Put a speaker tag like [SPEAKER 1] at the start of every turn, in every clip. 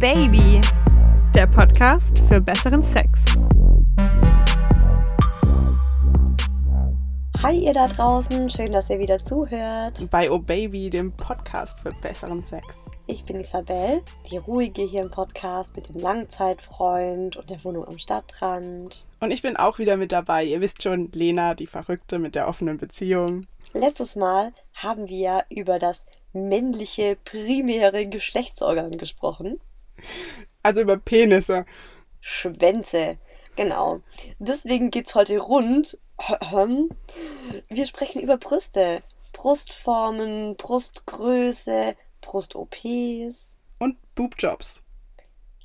[SPEAKER 1] Baby,
[SPEAKER 2] der Podcast für besseren Sex.
[SPEAKER 3] Hi ihr da draußen, schön, dass ihr wieder zuhört.
[SPEAKER 2] Bei Oh Baby, dem Podcast für besseren Sex.
[SPEAKER 3] Ich bin Isabel, die ruhige hier im Podcast mit dem Langzeitfreund und der Wohnung am Stadtrand.
[SPEAKER 2] Und ich bin auch wieder mit dabei. Ihr wisst schon, Lena, die Verrückte mit der offenen Beziehung.
[SPEAKER 3] Letztes Mal haben wir über das männliche primäre Geschlechtsorgan gesprochen.
[SPEAKER 2] Also über Penisse.
[SPEAKER 3] Schwänze. Genau. Deswegen geht's heute rund. Wir sprechen über Brüste. Brustformen, Brustgröße, Brust-OPs.
[SPEAKER 2] Und Boobjobs.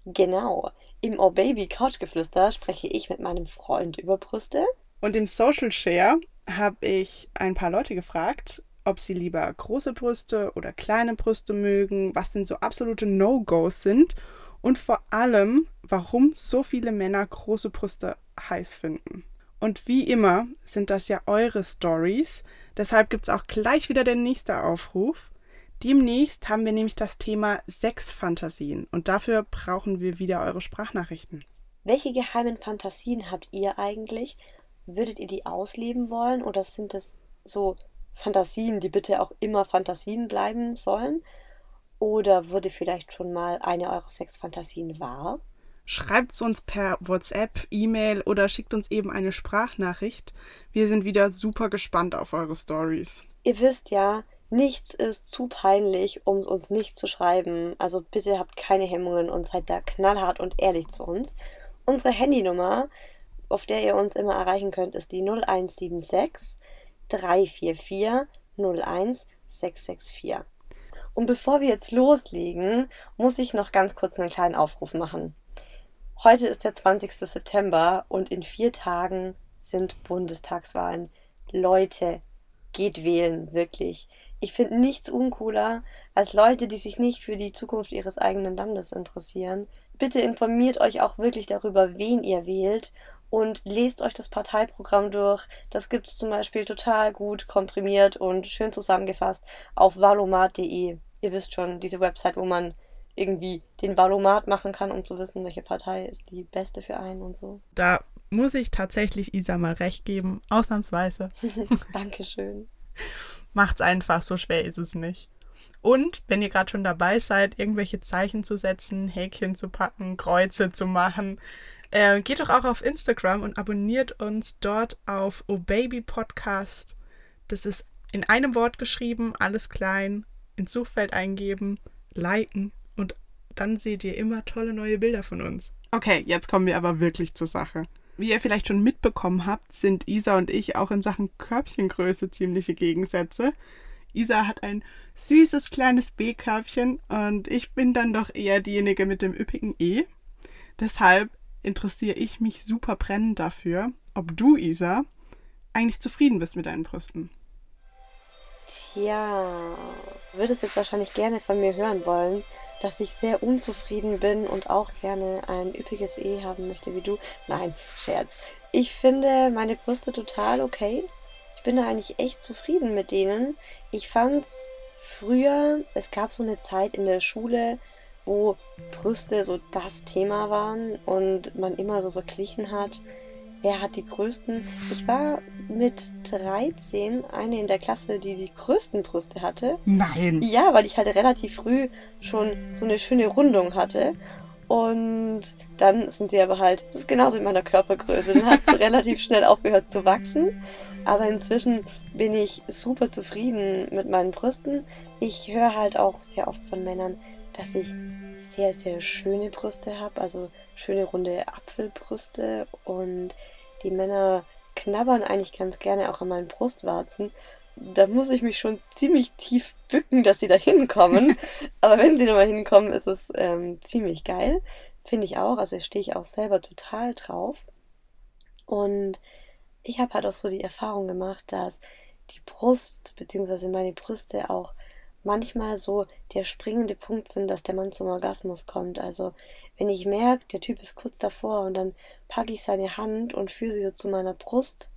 [SPEAKER 3] Genau. Im Oh Baby Couchgeflüster spreche ich mit meinem Freund über Brüste.
[SPEAKER 2] Und im Social Share habe ich ein paar Leute gefragt, ob sie lieber große Brüste oder kleine Brüste mögen, was denn so absolute No-Gos sind und vor allem, warum so viele Männer große Brüste heiß finden. Und wie immer sind das ja eure Stories, deshalb gibt es auch gleich wieder der nächste Aufruf. Demnächst haben wir nämlich das Thema Sexfantasien und dafür brauchen wir wieder eure Sprachnachrichten.
[SPEAKER 3] Welche geheimen Fantasien habt ihr eigentlich? Würdet ihr die ausleben wollen oder sind das so Fantasien, die bitte auch immer Fantasien bleiben sollen? Oder wurde vielleicht schon mal eine eurer Sexfantasien wahr?
[SPEAKER 2] Schreibt es uns per WhatsApp, E-Mail oder schickt uns eben eine Sprachnachricht. Wir sind wieder super gespannt auf eure Stories.
[SPEAKER 3] Ihr wisst ja, nichts ist zu peinlich, um es uns nicht zu schreiben. Also bitte habt keine Hemmungen und seid da knallhart und ehrlich zu uns. Unsere Handynummer, auf der ihr uns immer erreichen könnt, ist die 0176 344 01 664. Und bevor wir jetzt loslegen, muss ich noch ganz kurz einen kleinen Aufruf machen. Heute ist der 20. September und in vier Tagen sind Bundestagswahlen. Leute, geht wählen, wirklich. Ich finde nichts uncooler als Leute, die sich nicht für die Zukunft ihres eigenen Landes interessieren. Bitte informiert euch auch wirklich darüber, wen ihr wählt und lest euch das Parteiprogramm durch. Das gibt es zum Beispiel total gut komprimiert und schön zusammengefasst auf valomat.de. Ihr wisst schon, diese Website, wo man irgendwie den Valomat machen kann, um zu wissen, welche Partei ist die beste für einen und so.
[SPEAKER 2] Da muss ich tatsächlich Isa mal recht geben, ausnahmsweise.
[SPEAKER 3] Dankeschön.
[SPEAKER 2] Macht's einfach, so schwer ist es nicht. Und wenn ihr gerade schon dabei seid, irgendwelche Zeichen zu setzen, Häkchen zu packen, Kreuze zu machen, äh, geht doch auch auf Instagram und abonniert uns dort auf O Baby Podcast. Das ist in einem Wort geschrieben, alles klein, ins Suchfeld eingeben, liken und dann seht ihr immer tolle neue Bilder von uns. Okay, jetzt kommen wir aber wirklich zur Sache. Wie ihr vielleicht schon mitbekommen habt, sind Isa und ich auch in Sachen Körbchengröße ziemliche Gegensätze. Isa hat ein süßes kleines B-Körbchen und ich bin dann doch eher diejenige mit dem üppigen E. Deshalb interessiere ich mich super brennend dafür, ob du, Isa, eigentlich zufrieden bist mit deinen Brüsten.
[SPEAKER 3] Tja, würdest jetzt wahrscheinlich gerne von mir hören wollen, dass ich sehr unzufrieden bin und auch gerne ein üppiges E haben möchte wie du. Nein, Scherz. Ich finde meine Brüste total okay. Ich bin da eigentlich echt zufrieden mit denen. Ich fand's früher, es gab so eine Zeit in der Schule, wo Brüste so das Thema waren und man immer so verglichen hat, wer hat die größten. Ich war mit 13 eine in der Klasse, die die größten Brüste hatte.
[SPEAKER 2] Nein.
[SPEAKER 3] Ja, weil ich halt relativ früh schon so eine schöne Rundung hatte. Und dann sind sie aber halt, das ist genauso mit meiner Körpergröße, dann hat es relativ schnell aufgehört zu wachsen. Aber inzwischen bin ich super zufrieden mit meinen Brüsten. Ich höre halt auch sehr oft von Männern, dass ich sehr, sehr schöne Brüste habe, also schöne runde Apfelbrüste und die Männer knabbern eigentlich ganz gerne auch an meinen Brustwarzen. Da muss ich mich schon ziemlich tief bücken, dass sie da hinkommen. Aber wenn sie da mal hinkommen, ist es ähm, ziemlich geil. Finde ich auch. Also stehe ich auch selber total drauf. Und ich habe halt auch so die Erfahrung gemacht, dass die Brust bzw. meine Brüste auch manchmal so der springende Punkt sind, dass der Mann zum Orgasmus kommt. Also wenn ich merke, der Typ ist kurz davor und dann packe ich seine Hand und führe sie so zu meiner Brust,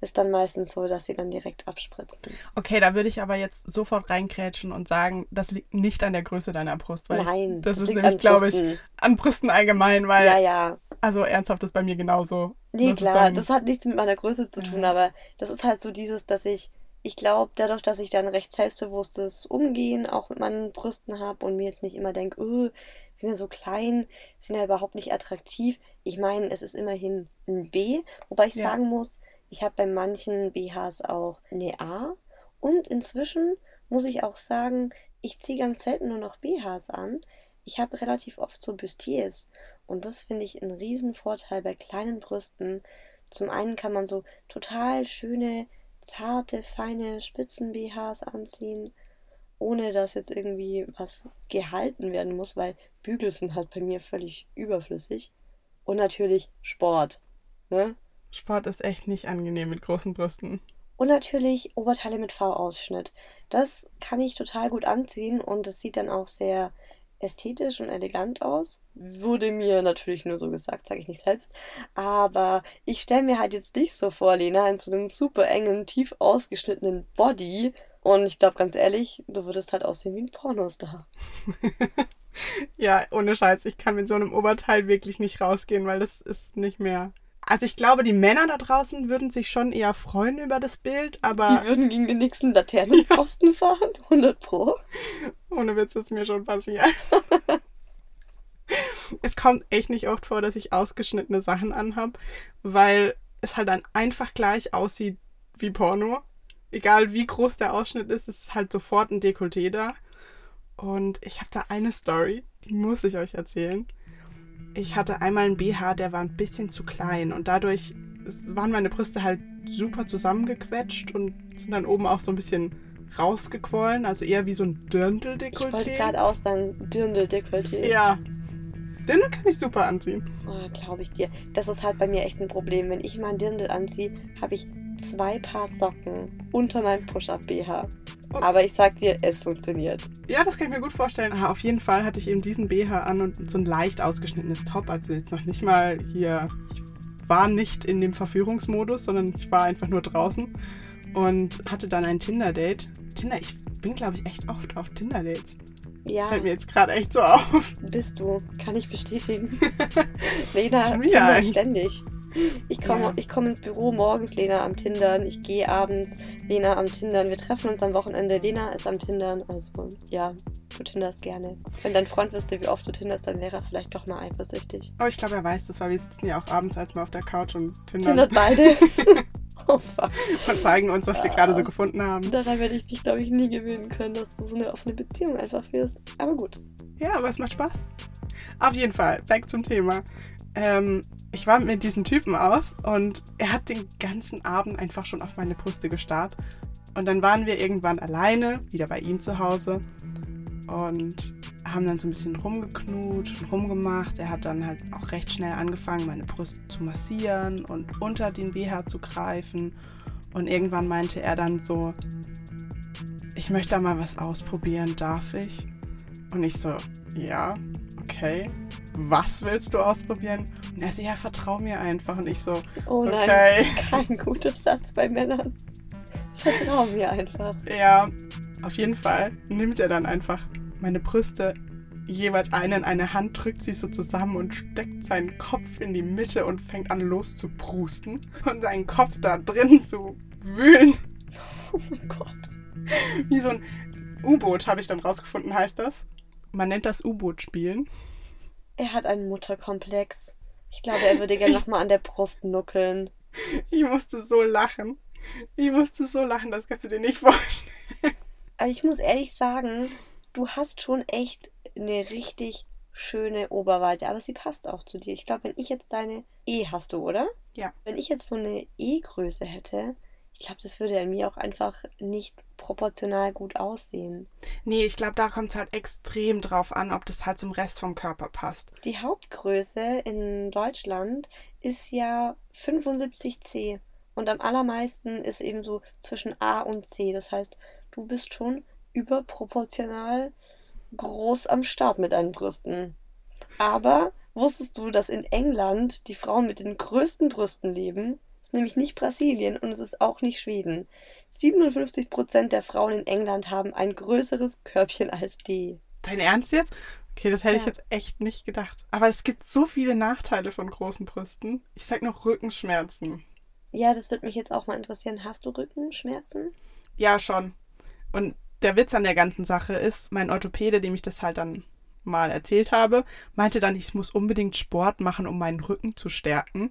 [SPEAKER 3] ist dann meistens so, dass sie dann direkt abspritzen.
[SPEAKER 2] Okay, da würde ich aber jetzt sofort reinkrätschen und sagen, das liegt nicht an der Größe deiner Brust. Weil
[SPEAKER 3] Nein,
[SPEAKER 2] das,
[SPEAKER 3] das
[SPEAKER 2] ist
[SPEAKER 3] liegt
[SPEAKER 2] nämlich, glaube ich, an Brüsten allgemein, weil,
[SPEAKER 3] Ja, ja.
[SPEAKER 2] also ernsthaft ist bei mir genauso.
[SPEAKER 3] Nee, klar,
[SPEAKER 2] dann-
[SPEAKER 3] das hat nichts mit meiner Größe zu tun,
[SPEAKER 2] Ja.
[SPEAKER 3] aber das ist halt so dieses, dass ich, ich glaube, dadurch, dass ich dann recht selbstbewusstes Umgehen auch mit meinen Brüsten habe und mir jetzt nicht immer denke, oh, sind ja so klein, sind ja überhaupt nicht attraktiv. Ich meine, es ist immerhin ein B, wobei ich
[SPEAKER 2] Ja.
[SPEAKER 3] sagen muss, ich habe bei manchen BHs auch eine A und inzwischen muss ich auch sagen, ich ziehe ganz selten nur noch BHs an. Ich habe relativ oft so Bustiers und das finde ich einen riesen Vorteil bei kleinen Brüsten. Zum einen kann man so total schöne, zarte, feine Spitzen-BHs anziehen, ohne dass jetzt irgendwie was gehalten werden muss, weil Bügel sind halt bei mir völlig überflüssig. Und natürlich Sport. Ne?
[SPEAKER 2] Sport ist echt nicht angenehm mit großen Brüsten.
[SPEAKER 3] Und natürlich Oberteile mit V-Ausschnitt. Das kann ich total gut anziehen und es sieht dann auch sehr ästhetisch und elegant aus. Wurde mir natürlich nur so gesagt, sage ich nicht selbst. Aber ich stelle mir halt jetzt nicht so vor, Lena, in so einem super engen, tief ausgeschnittenen Body. Und ich glaube, ganz ehrlich, du würdest halt aussehen wie ein Pornostar.
[SPEAKER 2] Ja, ohne Scheiß, ich kann mit so einem Oberteil wirklich nicht rausgehen, weil das ist nicht mehr. Also ich glaube, die Männer da draußen würden sich schon eher freuen über das Bild, aber
[SPEAKER 3] Die würden gegen den nächsten Laternenpfosten fahren, 100 Pro.
[SPEAKER 2] ohne Witz ist mir schon passiert. es kommt echt nicht oft vor, dass ich ausgeschnittene Sachen anhab, weil es halt dann einfach gleich aussieht wie Porno. Egal wie groß der Ausschnitt ist, es ist halt sofort ein Dekolleté da. Und ich habe da eine Story, die muss ich euch erzählen. Ich hatte einmal einen BH, der war ein bisschen zu klein und dadurch waren meine Brüste halt super zusammengequetscht und sind dann oben auch so ein bisschen rausgequollen, also eher wie so ein
[SPEAKER 3] Ich wollte
[SPEAKER 2] Dirndl-Dekolleté.
[SPEAKER 3] gerade auch sagen, Dirndl-Dekolleté.
[SPEAKER 2] Ja. Den kann ich super anziehen.
[SPEAKER 3] Oh, glaube ich dir. Das ist halt bei mir echt ein Problem. Wenn ich mein Dirndl anziehe, habe ich zwei Paar Socken unter meinem Push-Up-BH.
[SPEAKER 2] Oh.
[SPEAKER 3] Aber ich sag dir, es funktioniert.
[SPEAKER 2] Ja, das kann ich mir gut vorstellen. Ah, auf jeden Fall hatte ich eben diesen BH an und so ein leicht ausgeschnittenes Top. Also jetzt noch nicht mal hier. Ich war nicht in dem Verführungsmodus, sondern ich war einfach nur draußen und hatte dann ein Tinder-Date. Tinder, ich bin, glaube ich, echt oft auf Tinder-Dates.
[SPEAKER 3] Ja,
[SPEAKER 2] Fällt mir jetzt gerade echt so auf.
[SPEAKER 3] bist du. Kann ich bestätigen. Lena,
[SPEAKER 2] Schon wieder
[SPEAKER 3] ständig. Ich komme
[SPEAKER 2] Ja.
[SPEAKER 3] ich komm ins Büro morgens, Lena am Tindern. Ich gehe abends, Lena am Tindern. Wir treffen uns am Wochenende. Lena ist am Tindern. Also, ja, du tinderst gerne. Wenn dein Freund wüsste, wie oft du tinderst, dann wäre er vielleicht doch mal eifersüchtig.
[SPEAKER 2] Aber ich glaube, er weiß das, weil wir sitzen ja auch abends als mal auf der Couch und tindern
[SPEAKER 3] Tindert beide. oh fuck.
[SPEAKER 2] und zeigen uns, was wir gerade so gefunden haben.
[SPEAKER 3] Daran werde ich mich, glaube ich, nie gewöhnen können, dass du so eine offene Beziehung einfach führst. Aber gut.
[SPEAKER 2] Ja, aber es macht Spaß. Auf jeden Fall, back zum Thema. Ähm, ich war mit diesem Typen aus und er hat den ganzen Abend einfach schon auf meine Brüste gestarrt. Und dann waren wir irgendwann alleine, wieder bei ihm zu Hause und haben dann so ein bisschen rumgeknutscht und rumgemacht. Er hat dann halt auch recht schnell angefangen, meine Brust zu massieren und unter den BH zu greifen. Und irgendwann meinte er dann so, ich möchte da mal was ausprobieren, darf ich? Und ich so, ja, okay. Was willst du ausprobieren? Und er so, ja, vertrau mir einfach. Und ich so,
[SPEAKER 3] Oh nein,
[SPEAKER 2] okay.
[SPEAKER 3] kein guter Satz bei Männern. Vertrau mir einfach.
[SPEAKER 2] Ja, auf jeden Fall nimmt er dann einfach meine Brüste jeweils eine in eine Hand, drückt sie so zusammen und steckt seinen Kopf in die Mitte und fängt an loszuprusten und seinen Kopf da drin zu wühlen.
[SPEAKER 3] Oh mein Gott.
[SPEAKER 2] Wie so ein U-Boot, habe ich dann rausgefunden, heißt das. Man nennt das U-Boot-Spielen.
[SPEAKER 3] Er hat einen Mutterkomplex. Ich glaube, er würde gerne nochmal an der Brust nuckeln.
[SPEAKER 2] Ich musste so lachen. Ich musste so lachen, das kannst du dir nicht vorstellen.
[SPEAKER 3] Aber ich muss ehrlich sagen, du hast schon echt eine richtig schöne Oberweite, aber sie passt auch zu dir. Ich glaube, wenn ich jetzt deine E hast du, oder?
[SPEAKER 2] Ja.
[SPEAKER 3] Wenn ich jetzt so eine E-Größe hätte, ich glaube, das würde an mir auch einfach nicht proportional gut aussehen.
[SPEAKER 2] Nee, ich glaube, da kommt es halt extrem drauf an, ob das halt zum Rest vom Körper passt.
[SPEAKER 3] Die Hauptgröße in Deutschland ist ja 75C und am allermeisten ist eben so zwischen A und C. Das heißt, du bist schon überproportional groß am Start mit deinen Brüsten. Aber wusstest du, dass in England die Frauen mit den größten Brüsten leben? Nämlich nicht Brasilien und es ist auch nicht Schweden. 57% der Frauen in England haben ein größeres Körbchen als die.
[SPEAKER 2] Dein Ernst jetzt? Okay, das hätte
[SPEAKER 3] Ja.
[SPEAKER 2] ich jetzt echt nicht gedacht. Aber es gibt so viele Nachteile von großen Brüsten. Ich sag noch Rückenschmerzen.
[SPEAKER 3] Ja, das würde mich jetzt auch mal interessieren. Hast du Rückenschmerzen?
[SPEAKER 2] Ja, schon. Und der Witz an der ganzen Sache ist, mein Orthopäde, dem ich das halt dann mal erzählt habe, meinte dann, ich muss unbedingt Sport machen, um meinen Rücken zu stärken.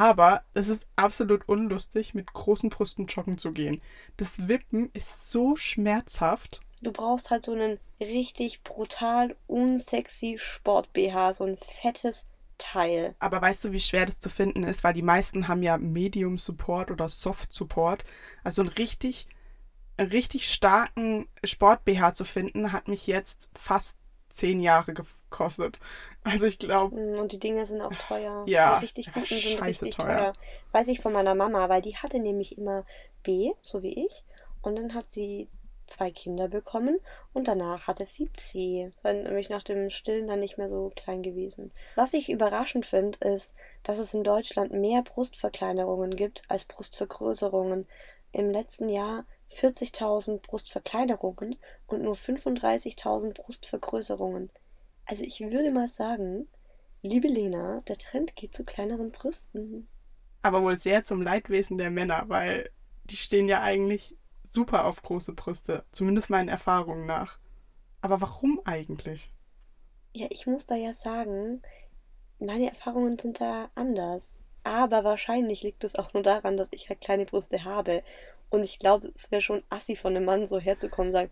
[SPEAKER 2] Aber es ist absolut unlustig, mit großen Brüsten joggen zu gehen. Das Wippen ist so schmerzhaft.
[SPEAKER 3] Du brauchst halt so einen richtig brutal unsexy Sport-BH, so ein fettes Teil.
[SPEAKER 2] Aber weißt du, wie schwer das zu finden ist? Weil die meisten haben ja Medium Support oder Soft Support. Also einen richtig, einen richtig starken Sport-BH zu finden, hat mich jetzt fast zehn Jahre gekostet. Also ich glaube,
[SPEAKER 3] Mm, Und die Dinge sind auch teuer.
[SPEAKER 2] Ja,
[SPEAKER 3] Die richtig guten sind richtig
[SPEAKER 2] teuer.
[SPEAKER 3] teuer. Weiß ich von meiner Mama, weil die hatte nämlich immer B, so wie ich. Und dann hat sie zwei Kinder bekommen und danach hatte sie C. War nämlich nach dem Stillen dann nicht mehr so klein gewesen. Was ich überraschend finde, ist, dass es in Deutschland mehr Brustverkleinerungen gibt als Brustvergrößerungen. Im letzten Jahr 40.000 Brustverkleinerungen und nur 35.000 Brustvergrößerungen. Also ich würde mal sagen, liebe Lena, der Trend geht zu kleineren Brüsten.
[SPEAKER 2] aber wohl sehr zum Leidwesen der Männer, weil die stehen ja eigentlich super auf große Brüste. Zumindest meinen Erfahrungen nach. Aber warum eigentlich?
[SPEAKER 3] Ja, ich muss da ja sagen, meine Erfahrungen sind da anders. Aber wahrscheinlich liegt es auch nur daran, dass ich halt kleine Brüste habe. Und ich glaube, es wäre schon assi von einem Mann so herzukommen und sagen,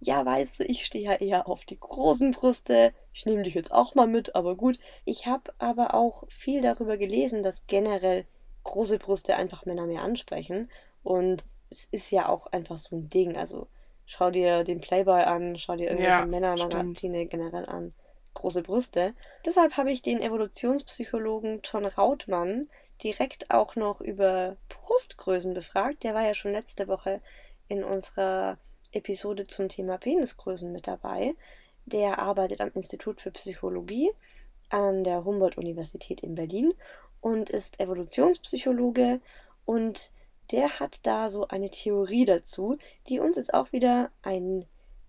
[SPEAKER 3] ja, weißt du, ich stehe ja eher auf die großen Brüste. Ich nehme dich jetzt auch mal mit, aber gut. Ich habe aber auch viel darüber gelesen, dass generell große Brüste einfach Männer mehr ansprechen. Und es ist ja auch einfach so ein Ding. Also schau dir den Playboy an, schau dir irgendwelche
[SPEAKER 2] Ja,
[SPEAKER 3] Männermagazine generell an. Große Brüste. Deshalb habe ich den Evolutionspsychologen John Rautmann direkt auch noch über Brustgrößen befragt. Der war ja schon letzte Woche in unserer Episode zum Thema Penisgrößen mit dabei. Der arbeitet am Institut für Psychologie an der Humboldt-Universität in Berlin und ist Evolutionspsychologe und der hat da so eine Theorie dazu, die uns jetzt auch wieder ein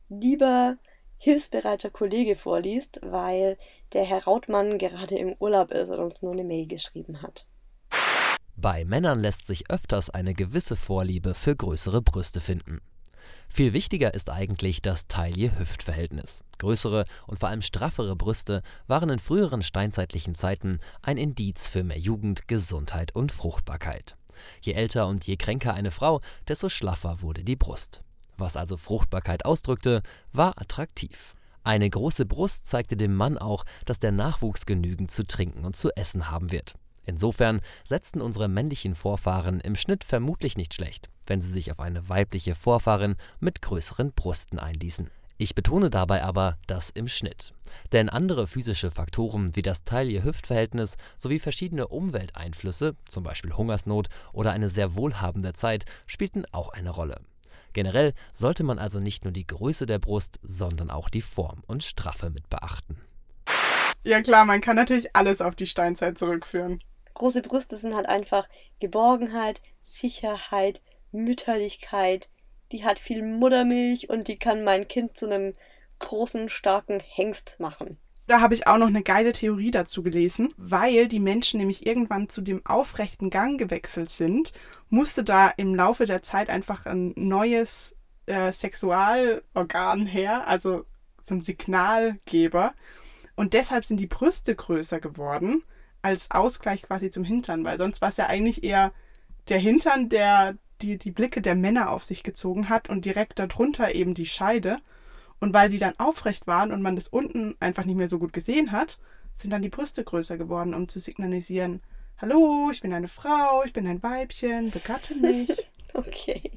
[SPEAKER 3] lieber, hilfsbereiter Kollege vorliest, weil der Herr Rautmann gerade im Urlaub ist und uns nur eine Mail geschrieben hat.
[SPEAKER 1] Bei Männern lässt sich öfters eine gewisse Vorliebe für größere Brüste finden. Viel wichtiger ist eigentlich das Taille-Hüft-Verhältnis. Größere und vor allem straffere Brüste waren in früheren steinzeitlichen Zeiten ein Indiz für mehr Jugend, Gesundheit und Fruchtbarkeit. Je älter und je kränker eine Frau, desto schlaffer wurde die Brust. Was also Fruchtbarkeit ausdrückte, war attraktiv. Eine große Brust zeigte dem Mann auch, dass der Nachwuchs genügend zu trinken und zu essen haben wird. Insofern setzten unsere männlichen Vorfahren im Schnitt vermutlich nicht schlecht, wenn sie sich auf eine weibliche Vorfahrin mit größeren Brüsten einließen. Ich betone dabei aber das im Schnitt. Denn andere physische Faktoren wie das Taille-Hüft-Verhältnis sowie verschiedene Umwelteinflüsse, zum Beispiel Hungersnot oder eine sehr wohlhabende Zeit, spielten auch eine Rolle. Generell sollte man also nicht nur die Größe der Brust, sondern auch die Form und Straffe mit beachten.
[SPEAKER 2] Ja klar, man kann natürlich alles auf die Steinzeit zurückführen.
[SPEAKER 3] Große Brüste sind halt einfach Geborgenheit, Sicherheit, Mütterlichkeit. Die hat viel Muttermilch und die kann mein Kind zu einem großen, starken Hengst machen.
[SPEAKER 2] Da habe ich auch noch eine geile Theorie dazu gelesen, weil die Menschen nämlich irgendwann zu dem aufrechten Gang gewechselt sind, musste da im Laufe der Zeit einfach ein neues äh, Sexualorgan her, also so ein Signalgeber. Und deshalb sind die Brüste größer geworden, als Ausgleich quasi zum Hintern, weil sonst war es ja eigentlich eher der Hintern, der die, die Blicke der Männer auf sich gezogen hat und direkt darunter eben die Scheide. Und weil die dann aufrecht waren und man das unten einfach nicht mehr so gut gesehen hat, sind dann die Brüste größer geworden, um zu signalisieren, hallo, ich bin eine Frau, ich bin ein Weibchen, begatte mich.
[SPEAKER 3] Okay.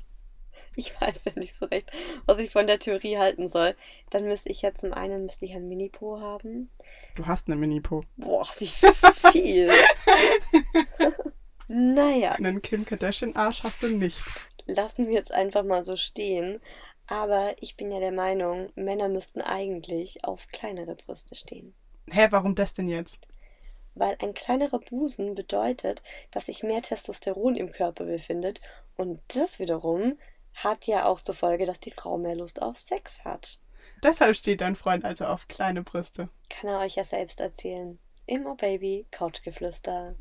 [SPEAKER 3] Ich weiß ja nicht so recht, was ich von der Theorie halten soll. Dann müsste ich ja zum einen müsste ich ein Mini-Po haben.
[SPEAKER 2] Du hast eine Mini-Po.
[SPEAKER 3] Boah, wie viel. naja,
[SPEAKER 2] Einen Kim Kardashian-Arsch hast du nicht.
[SPEAKER 3] lassen wir jetzt einfach mal so stehen. Aber ich bin ja der Meinung, Männer müssten eigentlich auf kleinere Brüste stehen.
[SPEAKER 2] Hä, warum das denn jetzt?
[SPEAKER 3] weil ein kleinerer Busen bedeutet, dass sich mehr Testosteron im Körper befindet und das wiederum hat ja auch zur Folge, dass die Frau mehr Lust auf Sex hat.
[SPEAKER 2] Deshalb steht dein Freund also auf kleine Brüste.
[SPEAKER 3] Kann er euch ja selbst erzählen. Immer Baby, Couchgeflüster.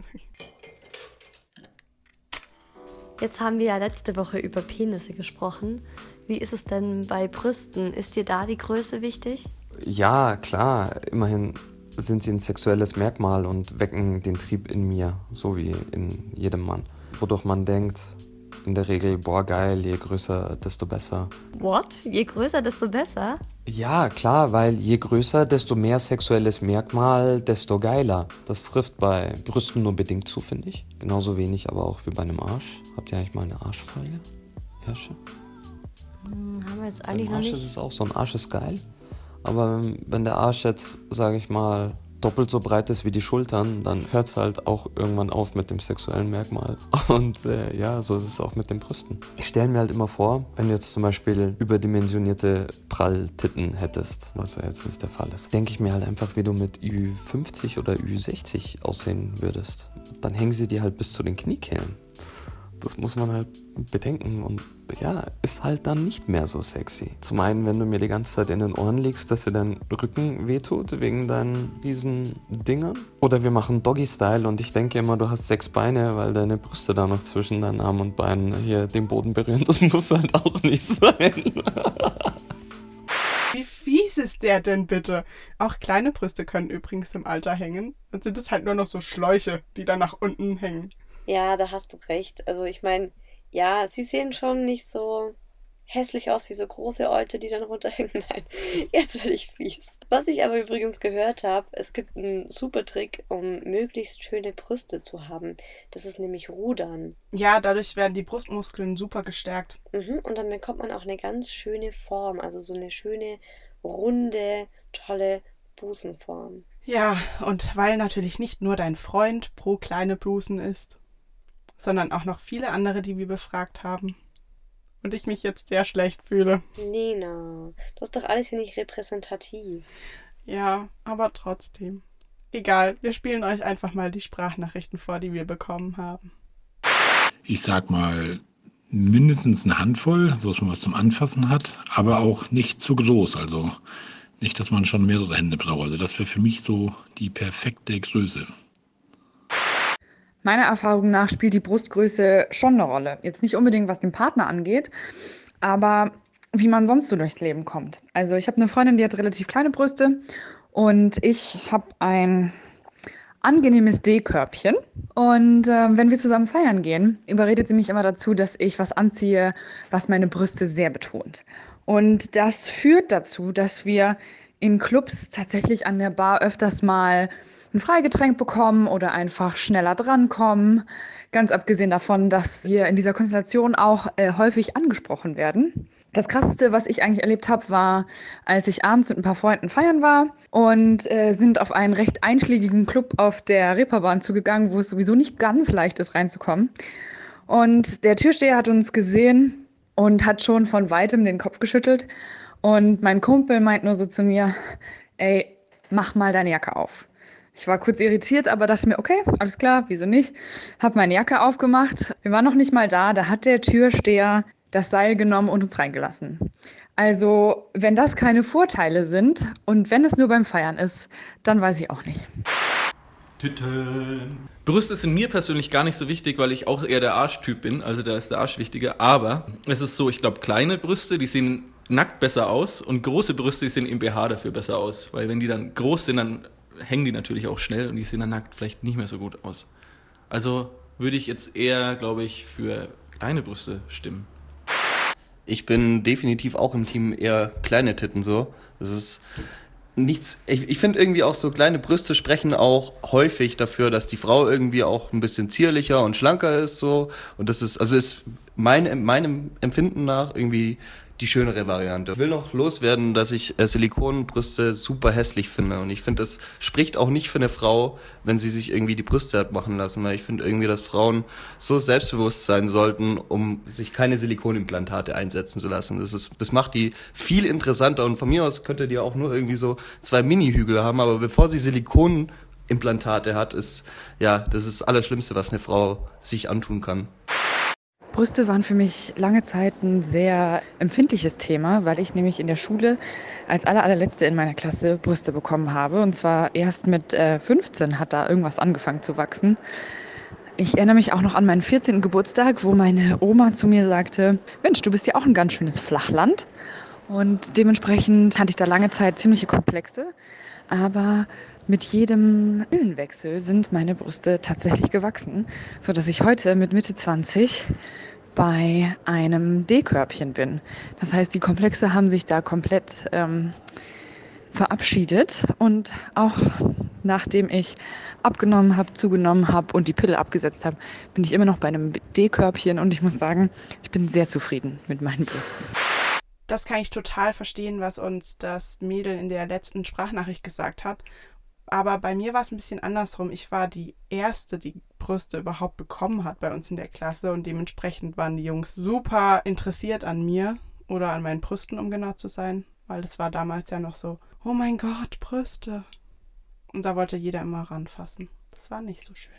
[SPEAKER 3] Jetzt haben wir ja letzte Woche über Penisse gesprochen. Wie ist es denn bei Brüsten? Ist dir da die Größe wichtig?
[SPEAKER 4] Ja, klar. Immerhin sind sie ein sexuelles Merkmal und wecken den Trieb in mir, so wie in jedem Mann. Wodurch man denkt, in der Regel, boah, geil, je größer, desto besser.
[SPEAKER 3] What? Je größer, desto besser?
[SPEAKER 4] Ja, klar, weil je größer, desto mehr sexuelles Merkmal, desto geiler. Das trifft bei Brüsten nur bedingt zu, finde ich. Genauso wenig aber auch wie bei einem Arsch. Habt ihr eigentlich mal eine Arschfolge? Hirsche?
[SPEAKER 3] Hm, haben wir jetzt eigentlich
[SPEAKER 4] Beim Arsch
[SPEAKER 3] noch nicht.
[SPEAKER 4] ist es auch so, ein Arsch ist geil. Aber wenn der Arsch jetzt, sage ich mal, doppelt so breit ist wie die Schultern, dann hört es halt auch irgendwann auf mit dem sexuellen Merkmal. Und äh, ja, so ist es auch mit den Brüsten. Ich stelle mir halt immer vor, wenn du jetzt zum Beispiel überdimensionierte Pralltitten hättest, was ja jetzt nicht der Fall ist, denke ich mir halt einfach, wie du mit Ü50 oder Ü60 aussehen würdest. Dann hängen sie dir halt bis zu den Kniekehlen. Das muss man halt bedenken und ja, ist halt dann nicht mehr so sexy. Zum einen, wenn du mir die ganze Zeit in den Ohren legst, dass dir dein Rücken wehtut wegen deinen diesen Dingern. Oder wir machen Doggy-Style und ich denke immer, du hast sechs Beine, weil deine Brüste da noch zwischen deinen Armen und Beinen hier den Boden berühren. Das muss halt auch nicht sein.
[SPEAKER 2] Wie fies ist der denn bitte? Auch kleine Brüste können übrigens im Alter hängen. Dann sind es halt nur noch so Schläuche, die da nach unten hängen.
[SPEAKER 3] Ja, da hast du recht. Also ich meine, ja, sie sehen schon nicht so hässlich aus wie so große Eute, die dann runterhängen. Nein, jetzt werde ich fies. Was ich aber übrigens gehört habe, es gibt einen super Trick, um möglichst schöne Brüste zu haben. Das ist nämlich Rudern.
[SPEAKER 2] Ja, dadurch werden die Brustmuskeln super gestärkt.
[SPEAKER 3] Mhm, und dann bekommt man auch eine ganz schöne Form, also so eine schöne, runde, tolle Busenform.
[SPEAKER 2] Ja, und weil natürlich nicht nur dein Freund pro kleine Busen ist, sondern auch noch viele andere, die wir befragt haben. Und ich mich jetzt sehr schlecht fühle.
[SPEAKER 3] Nina, das ist doch alles hier nicht repräsentativ.
[SPEAKER 2] Ja, aber trotzdem. Egal, wir spielen euch einfach mal die Sprachnachrichten vor, die wir bekommen haben.
[SPEAKER 5] ich sag mal, mindestens eine Handvoll, so dass man was zum Anfassen hat, aber auch nicht zu groß. Also nicht, dass man schon mehrere Hände braucht. Also das wäre für mich so die perfekte Größe.
[SPEAKER 6] Meiner Erfahrung nach spielt die Brustgröße schon eine Rolle. Jetzt nicht unbedingt, was den Partner angeht, aber wie man sonst so durchs Leben kommt. Also ich habe eine Freundin, die hat relativ kleine Brüste und ich habe ein angenehmes D-Körbchen. Und äh, wenn wir zusammen feiern gehen, überredet sie mich immer dazu, dass ich was anziehe, was meine Brüste sehr betont. Und das führt dazu, dass wir in Clubs tatsächlich an der Bar öfters mal ein Freigetränk bekommen oder einfach schneller drankommen. Ganz abgesehen davon, dass wir in dieser Konstellation auch äh, häufig angesprochen werden. Das Krasseste, was ich eigentlich erlebt habe, war, als ich abends mit ein paar Freunden feiern war und äh, sind auf einen recht einschlägigen Club auf der Reeperbahn zugegangen, wo es sowieso nicht ganz leicht ist, reinzukommen. Und der Türsteher hat uns gesehen und hat schon von weitem den Kopf geschüttelt. Und mein Kumpel meint nur so zu mir, ey, mach mal deine Jacke auf. Ich war kurz irritiert, aber dachte mir, okay, alles klar, wieso nicht? Hab meine Jacke aufgemacht. Wir waren noch nicht mal da, da hat der Türsteher das Seil genommen und uns reingelassen. Also, wenn das keine Vorteile sind und wenn es nur beim Feiern ist, dann weiß ich auch nicht.
[SPEAKER 7] Titten. Brüste sind mir persönlich gar nicht so wichtig, weil ich auch eher der Arschtyp bin. Also da ist der Arsch wichtiger. Aber es ist so, ich glaube, kleine Brüste, die sehen nackt besser aus und große Brüste, die sehen im BH dafür besser aus. Weil wenn die dann groß sind, dann hängen die natürlich auch schnell und die sehen dann nackt vielleicht nicht mehr so gut aus. Also würde ich jetzt eher, glaube ich, für kleine Brüste stimmen.
[SPEAKER 8] Ich bin definitiv auch im Team eher kleine Titten so. Das ist nichts. Ich, ich finde irgendwie auch so kleine Brüste sprechen auch häufig dafür, dass die Frau irgendwie auch ein bisschen zierlicher und schlanker ist so. Und das ist, also ist mein, meinem Empfinden nach irgendwie die schönere Variante. Ich will noch loswerden, dass ich äh, Silikonbrüste super hässlich finde. Und ich finde, das spricht auch nicht für eine Frau, wenn sie sich irgendwie die Brüste hat machen lassen. Weil ich finde irgendwie, dass Frauen so selbstbewusst sein sollten, um sich keine Silikonimplantate einsetzen zu lassen. Das, ist, das macht die viel interessanter. Und von mir aus könnte die auch nur irgendwie so zwei Mini-Hügel haben. Aber bevor sie Silikon Implantate hat, ist ja das ist das Allerschlimmste, was eine Frau sich antun kann.
[SPEAKER 6] Brüste waren für mich lange Zeit ein sehr empfindliches Thema, weil ich nämlich in der Schule als aller, allerletzte in meiner Klasse Brüste bekommen habe. Und zwar erst mit äh, 15 hat da irgendwas angefangen zu wachsen. Ich erinnere mich auch noch an meinen 14. Geburtstag, wo meine Oma zu mir sagte, Mensch, du bist ja auch ein ganz schönes Flachland. Und dementsprechend hatte ich da lange Zeit ziemliche Komplexe. Aber mit jedem Pillenwechsel sind meine Brüste tatsächlich gewachsen, sodass ich heute mit Mitte 20 bei einem D-Körbchen bin. Das heißt, die Komplexe haben sich da komplett ähm, verabschiedet und auch nachdem ich abgenommen habe, zugenommen habe und die Pille abgesetzt habe, bin ich immer noch bei einem D-Körbchen und ich muss sagen, ich bin sehr zufrieden mit meinen Brüsten.
[SPEAKER 2] Das kann ich total verstehen, was uns das Mädel in der letzten Sprachnachricht gesagt hat. Aber bei mir war es ein bisschen andersrum. Ich war die Erste, die Brüste überhaupt bekommen hat bei uns in der Klasse und dementsprechend waren die Jungs super interessiert an mir oder an meinen Brüsten, um genau zu sein, weil es war damals ja noch so, oh mein Gott, Brüste. Und da wollte jeder immer ranfassen. Das war nicht so schön.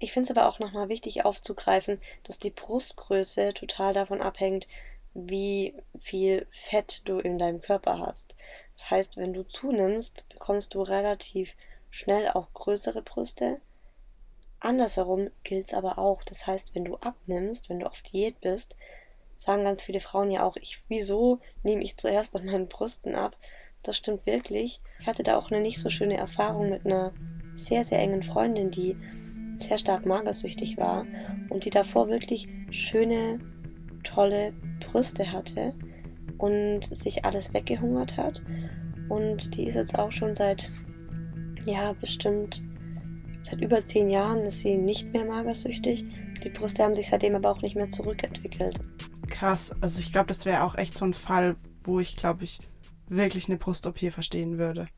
[SPEAKER 3] Ich finde es aber auch nochmal wichtig aufzugreifen, dass die Brustgröße total davon abhängt, wie viel Fett du in deinem Körper hast. Das heißt, wenn du zunimmst, bekommst du relativ schnell auch größere Brüste. Andersherum gilt es aber auch. Das heißt, wenn du abnimmst, wenn du auf Diät bist, sagen ganz viele Frauen ja auch, ich, wieso nehme ich zuerst an meinen Brüsten ab? Das stimmt wirklich. Ich hatte da auch eine nicht so schöne Erfahrung mit einer sehr, sehr engen Freundin, die sehr stark magersüchtig war und die davor wirklich schöne tolle Brüste hatte und sich alles weggehungert hat. Und die ist jetzt auch schon seit, ja, bestimmt seit über zehn Jahren ist sie nicht mehr magersüchtig. Die Brüste haben sich seitdem aber auch nicht mehr zurückentwickelt.
[SPEAKER 2] Krass, also ich glaube, das wäre auch echt so ein Fall, wo ich, glaube ich, wirklich eine Brust-OP verstehen würde.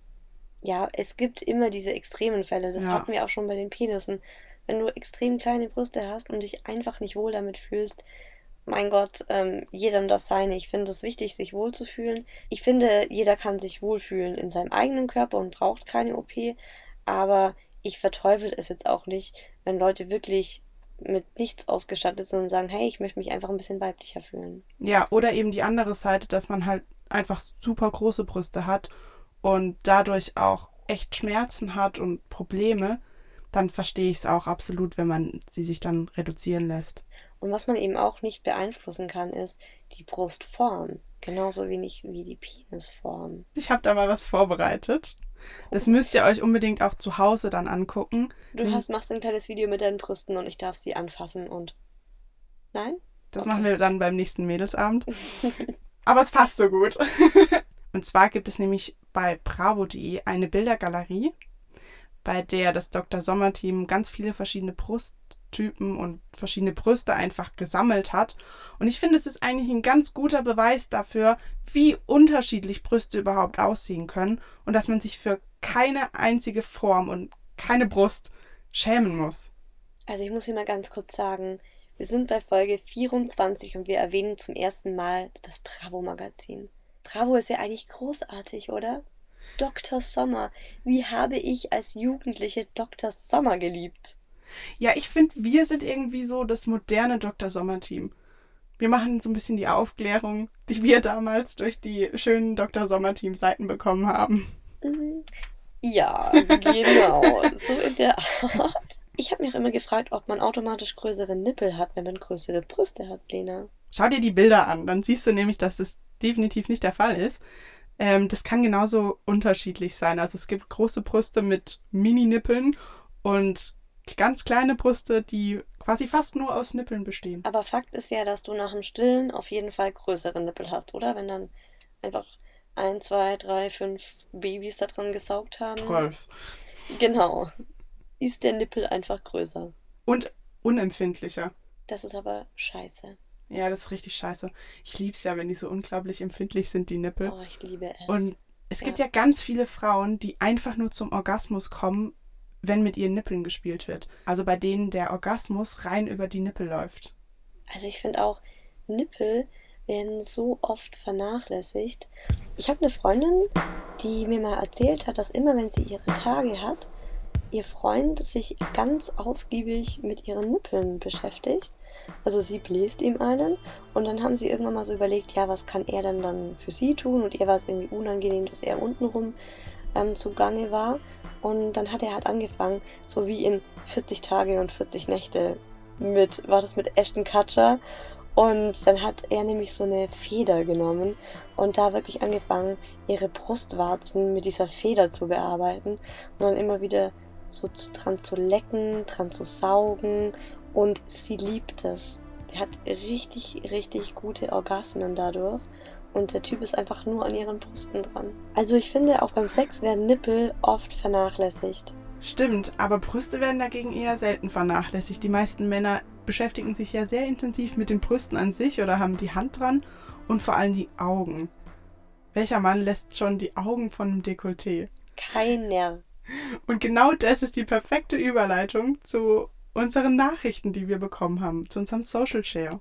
[SPEAKER 3] Ja, es gibt immer diese extremen Fälle. Das ja. hatten wir auch schon bei den Penissen. Wenn du extrem kleine Brüste hast und dich einfach nicht wohl damit fühlst, mein Gott, ähm, jedem das seine. Ich finde es wichtig, sich wohlzufühlen. Ich finde, jeder kann sich wohlfühlen in seinem eigenen Körper und braucht keine OP. Aber ich verteufel es jetzt auch nicht, wenn Leute wirklich mit nichts ausgestattet sind und sagen, hey, ich möchte mich einfach ein bisschen weiblicher fühlen.
[SPEAKER 2] Ja, oder eben die andere Seite, dass man halt einfach super große Brüste hat und dadurch auch echt Schmerzen hat und Probleme, dann verstehe ich es auch absolut, wenn man sie sich dann reduzieren lässt.
[SPEAKER 3] Und was man eben auch nicht beeinflussen kann, ist die Brustform. Genauso wenig wie die Penisform.
[SPEAKER 2] Ich habe da mal was vorbereitet. Das müsst ihr euch unbedingt auch zu Hause dann angucken.
[SPEAKER 3] Du hast, machst ein kleines Video mit deinen Brüsten und ich darf sie anfassen und. Nein?
[SPEAKER 2] Das okay. machen wir dann beim nächsten Mädelsabend. Aber es passt so gut. und zwar gibt es nämlich bei bravo.de eine Bildergalerie, bei der das Dr. Sommer-Team ganz viele verschiedene Brust Typen und verschiedene Brüste einfach gesammelt hat. Und ich finde, es ist eigentlich ein ganz guter Beweis dafür, wie unterschiedlich Brüste überhaupt aussehen können und dass man sich für keine einzige Form und keine Brust schämen muss.
[SPEAKER 3] Also ich muss hier mal ganz kurz sagen, wir sind bei Folge 24 und wir erwähnen zum ersten Mal das Bravo-Magazin. Bravo ist ja eigentlich großartig, oder? Dr. Sommer. Wie habe ich als Jugendliche Dr. Sommer geliebt?
[SPEAKER 2] Ja, ich finde, wir sind irgendwie so das moderne Dr. Sommer-Team. Wir machen so ein bisschen die Aufklärung, die wir damals durch die schönen Dr. Sommer-Team-Seiten bekommen haben.
[SPEAKER 3] Mhm. Ja, genau. so in der Art. Ich habe mich auch immer gefragt, ob man automatisch größere Nippel hat, wenn man größere Brüste hat, Lena.
[SPEAKER 2] Schau dir die Bilder an, dann siehst du nämlich, dass es definitiv nicht der Fall ist. Ähm, das kann genauso unterschiedlich sein. Also es gibt große Brüste mit Mini-Nippeln und ganz kleine Brüste, die quasi fast nur aus Nippeln bestehen.
[SPEAKER 3] Aber Fakt ist ja, dass du nach dem Stillen auf jeden Fall größere Nippel hast, oder? Wenn dann einfach ein, zwei, drei, fünf Babys da dran gesaugt haben.
[SPEAKER 2] Zwölf.
[SPEAKER 3] Genau. Ist der Nippel einfach größer.
[SPEAKER 2] Und unempfindlicher.
[SPEAKER 3] Das ist aber scheiße.
[SPEAKER 2] Ja, das ist richtig scheiße. Ich liebe es ja, wenn die so unglaublich empfindlich sind, die Nippel.
[SPEAKER 3] Oh, ich liebe es.
[SPEAKER 2] Und es ja. gibt ja ganz viele Frauen, die einfach nur zum Orgasmus kommen, wenn mit ihren Nippeln gespielt wird. Also bei denen der Orgasmus rein über die Nippel läuft.
[SPEAKER 3] Also ich finde auch, Nippel werden so oft vernachlässigt. Ich habe eine Freundin, die mir mal erzählt hat, dass immer wenn sie ihre Tage hat, ihr Freund sich ganz ausgiebig mit ihren Nippeln beschäftigt. Also sie bläst ihm einen und dann haben sie irgendwann mal so überlegt, ja, was kann er denn dann für sie tun? Und ihr war es irgendwie unangenehm, dass er untenrum ähm, zugange war. Und dann hat er halt angefangen, so wie in 40 Tage und 40 Nächte mit, war das mit Ashton Kutcher. Und dann hat er nämlich so eine Feder genommen und da wirklich angefangen, ihre Brustwarzen mit dieser Feder zu bearbeiten und dann immer wieder so dran zu lecken, dran zu saugen und sie liebt es. Der hat richtig, richtig gute Orgasmen dadurch und der Typ ist einfach nur an ihren Brüsten dran. Also ich finde, auch beim Sex werden Nippel oft vernachlässigt.
[SPEAKER 2] Stimmt, aber Brüste werden dagegen eher selten vernachlässigt. Die meisten Männer beschäftigen sich ja sehr intensiv mit den Brüsten an sich oder haben die Hand dran und vor allem die Augen. Welcher Mann lässt schon die Augen von einem Dekolleté?
[SPEAKER 3] Keiner.
[SPEAKER 2] Und genau das ist die perfekte Überleitung zu unseren Nachrichten, die wir bekommen haben, zu unserem Social Share.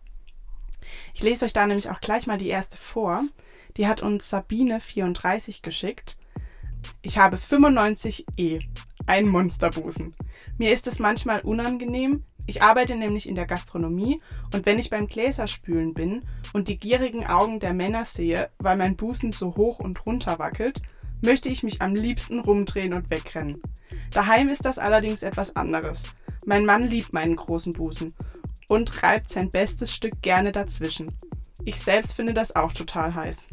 [SPEAKER 2] Ich lese euch da nämlich auch gleich mal die erste vor. Die hat uns Sabine34 geschickt. Ich habe 95E, ein Monsterbusen. Mir ist es manchmal unangenehm. Ich arbeite nämlich in der Gastronomie und wenn ich beim Gläserspülen bin und die gierigen Augen der Männer sehe, weil mein Busen so hoch und runter wackelt, möchte ich mich am liebsten rumdrehen und wegrennen. Daheim ist das allerdings etwas anderes. Mein Mann liebt meinen großen Busen und reibt sein bestes Stück gerne dazwischen. Ich selbst finde das auch total heiß.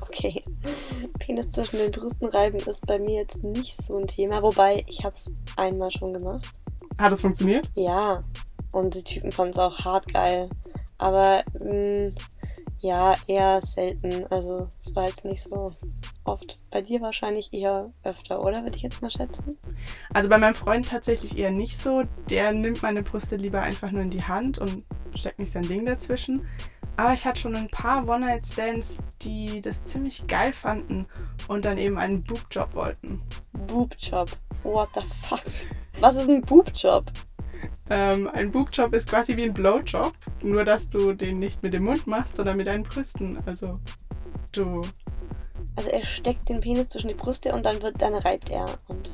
[SPEAKER 3] Okay. Penis zwischen den Brüsten reiben ist bei mir jetzt nicht so ein Thema, wobei ich habe es einmal schon gemacht.
[SPEAKER 2] Hat es funktioniert?
[SPEAKER 3] Ja. Und die Typen fanden es auch hart geil. Aber mh, mm, ja, eher selten. Also es war jetzt nicht so oft. Bei dir wahrscheinlich eher öfter, oder? Würde ich jetzt mal schätzen.
[SPEAKER 2] Also bei meinem Freund tatsächlich eher nicht so. Der nimmt meine Brüste lieber einfach nur in die Hand und steckt nicht sein Ding dazwischen. Aber ich hatte schon ein paar One-Night-Stands, die das ziemlich geil fanden und dann eben einen Boobjob wollten.
[SPEAKER 3] Boobjob? What the fuck? Was ist ein Boobjob?
[SPEAKER 2] Ähm, ein Boobjob ist quasi wie ein Blowjob, nur dass du den nicht mit dem Mund machst, sondern mit deinen Brüsten. Also du.
[SPEAKER 3] Also er steckt den Penis zwischen die Brüste und dann wird dann reibt er und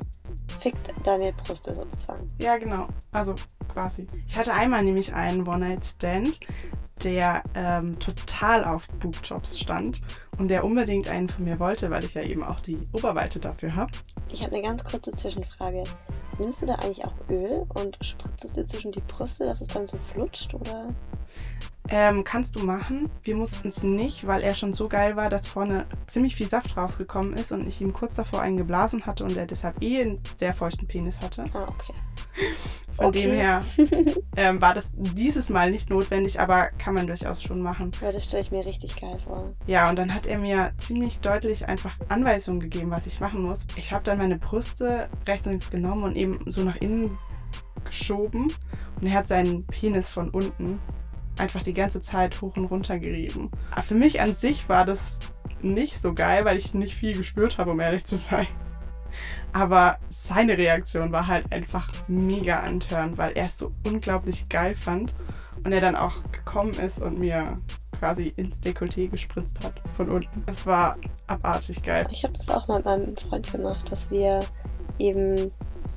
[SPEAKER 3] fickt deine Brüste sozusagen.
[SPEAKER 2] Ja, genau. Also quasi. Ich hatte einmal nämlich einen One-Night-Stand, der ähm, total auf Boobjobs stand und der unbedingt einen von mir wollte, weil ich ja eben auch die Oberweite dafür habe.
[SPEAKER 3] Ich habe eine ganz kurze Zwischenfrage. Nimmst du da eigentlich auch Öl und spritzt es dir zwischen die Brüste, dass es dann so flutscht, oder?
[SPEAKER 2] Ähm, kannst du machen. Wir mussten es nicht, weil er schon so geil war, dass vorne ziemlich viel Saft rausgekommen ist und ich ihm kurz davor einen geblasen hatte und er deshalb eh einen sehr feuchten Penis hatte.
[SPEAKER 3] Ah, okay.
[SPEAKER 2] Von okay. dem her ähm, war das dieses Mal nicht notwendig, aber kann man durchaus schon machen.
[SPEAKER 3] Ja, das stelle ich mir richtig geil vor.
[SPEAKER 2] Ja, und dann hat er mir ziemlich deutlich einfach Anweisungen gegeben, was ich machen muss. Ich habe dann meine Brüste rechts und links genommen und eben so nach innen geschoben und er hat seinen Penis von unten einfach die ganze Zeit hoch und runter gerieben. Aber für mich an sich war das nicht so geil, weil ich nicht viel gespürt habe, um ehrlich zu sein. Aber seine Reaktion war halt einfach mega antörend, weil er es so unglaublich geil fand und er dann auch gekommen ist und mir quasi ins Dekolleté gespritzt hat von unten. Es war abartig geil.
[SPEAKER 3] Ich habe das auch mal mit meinem Freund gemacht, dass wir eben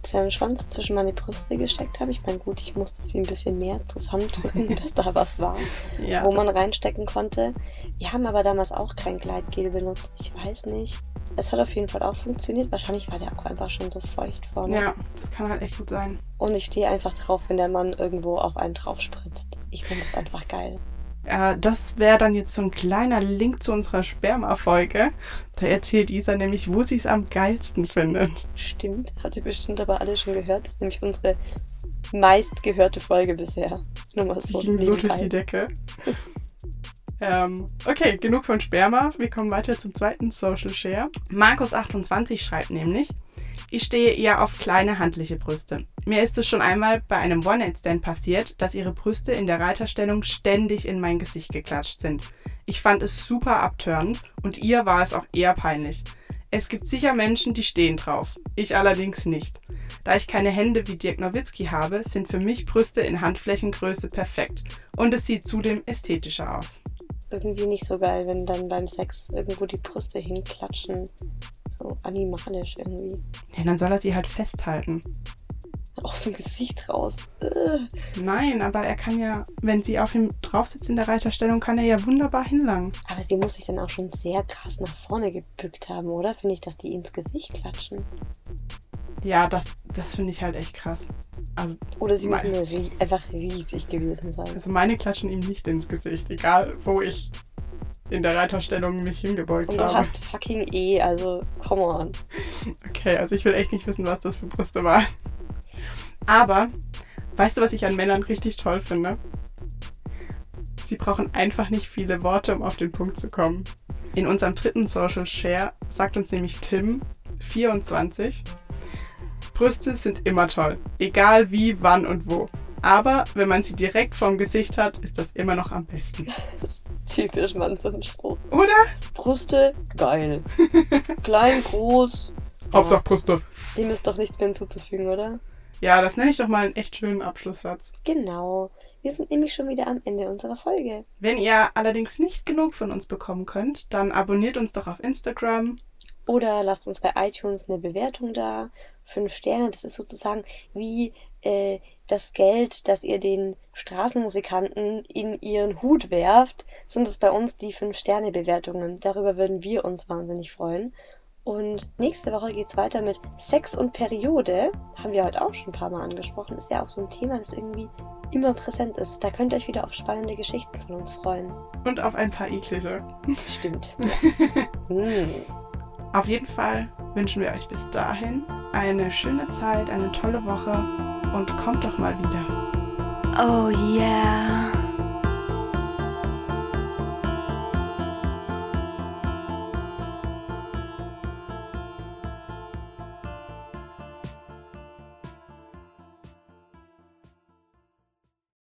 [SPEAKER 3] seinen Schwanz zwischen meine Brüste gesteckt habe. Ich meine, gut, ich musste sie ein bisschen mehr zusammendrücken, dass da was war, ja. wo man reinstecken konnte. Wir haben aber damals auch kein Gleitgel benutzt. Ich weiß nicht. Es hat auf jeden Fall auch funktioniert. Wahrscheinlich war der auch einfach schon so feucht vorne.
[SPEAKER 2] Ja, das kann halt echt gut sein.
[SPEAKER 3] Und ich stehe einfach drauf, wenn der Mann irgendwo auf einen drauf spritzt. Ich finde das einfach geil.
[SPEAKER 2] Äh, das wäre dann jetzt so ein kleiner Link zu unserer Sperma-Folge. Da erzählt Isa nämlich, wo sie es am geilsten findet.
[SPEAKER 3] Stimmt, hat ihr bestimmt aber alle schon gehört. Das ist nämlich unsere meistgehörte Folge bisher.
[SPEAKER 2] Nur mal so. Die ging so durch die Decke. ähm, okay, genug von Sperma. Wir kommen weiter zum zweiten Social Share. Markus28 schreibt nämlich, ich stehe eher auf kleine handliche Brüste. Mir ist es schon einmal bei einem One-Night-Stand passiert, dass ihre Brüste in der Reiterstellung ständig in mein Gesicht geklatscht sind. Ich fand es super abtörend und ihr war es auch eher peinlich. Es gibt sicher Menschen, die stehen drauf. Ich allerdings nicht. Da ich keine Hände wie Dirk Nowitzki habe, sind für mich Brüste in Handflächengröße perfekt. Und es sieht zudem ästhetischer aus.
[SPEAKER 3] Irgendwie nicht so geil, wenn dann beim Sex irgendwo die Brüste hinklatschen. So animalisch irgendwie.
[SPEAKER 2] Ja, dann soll er sie halt festhalten.
[SPEAKER 3] Aus dem Gesicht raus. Ugh.
[SPEAKER 2] Nein, aber er kann ja, wenn sie auf ihm drauf sitzt in der Reiterstellung, kann er ja wunderbar hinlangen.
[SPEAKER 3] Aber sie muss sich dann auch schon sehr krass nach vorne gebückt haben, oder? Finde ich, dass die ins Gesicht klatschen.
[SPEAKER 2] Ja, das, das finde ich halt echt krass. Also,
[SPEAKER 3] Oder sie müssen rie einfach riesig gewesen sein.
[SPEAKER 2] also meine klatschen ihm nicht ins Gesicht, egal wo ich in der Reiterstellung mich hingebeugt
[SPEAKER 3] Und du
[SPEAKER 2] habe.
[SPEAKER 3] hast fucking E, also come on.
[SPEAKER 2] Okay, also ich will echt nicht wissen, was das für Brüste waren. Aber, weißt du, was ich an Männern richtig toll finde? Sie brauchen einfach nicht viele Worte, um auf den Punkt zu kommen. In unserem dritten Social Share sagt uns nämlich Tim, 24, Brüste sind immer toll, egal wie, wann und wo. Aber wenn man sie direkt vorm Gesicht hat, ist das immer noch am besten.
[SPEAKER 3] Das ist typisch Mann, so ein Spruch.
[SPEAKER 2] Oder?
[SPEAKER 3] Brüste, geil. Klein, groß.
[SPEAKER 2] Hauptsache Brüste.
[SPEAKER 3] Dem ist doch nichts mehr hinzuzufügen, oder?
[SPEAKER 2] Ja, das nenne ich doch mal einen echt schönen Abschlusssatz.
[SPEAKER 3] Genau. Wir sind nämlich schon wieder am Ende unserer Folge.
[SPEAKER 2] Wenn ihr allerdings nicht genug von uns bekommen könnt, dann abonniert uns doch auf Instagram.
[SPEAKER 3] Oder lasst uns bei iTunes eine Bewertung da. Fünf Sterne, das ist sozusagen wie äh, das Geld, das ihr den Straßenmusikanten in ihren Hut werft, sind es bei uns die Fünf-Sterne-Bewertungen. Darüber würden wir uns wahnsinnig freuen. Und nächste Woche geht's weiter mit Sex und Periode. Haben wir heute auch schon ein paar Mal angesprochen. Ist ja auch so ein Thema, das irgendwie immer präsent ist. Da könnt ihr euch wieder auf spannende Geschichten von uns freuen.
[SPEAKER 2] Und auf ein paar eklige.
[SPEAKER 3] Stimmt. hm.
[SPEAKER 2] Auf jeden Fall wünschen wir euch bis dahin eine schöne Zeit, eine tolle Woche und kommt doch mal wieder.
[SPEAKER 9] Oh yeah.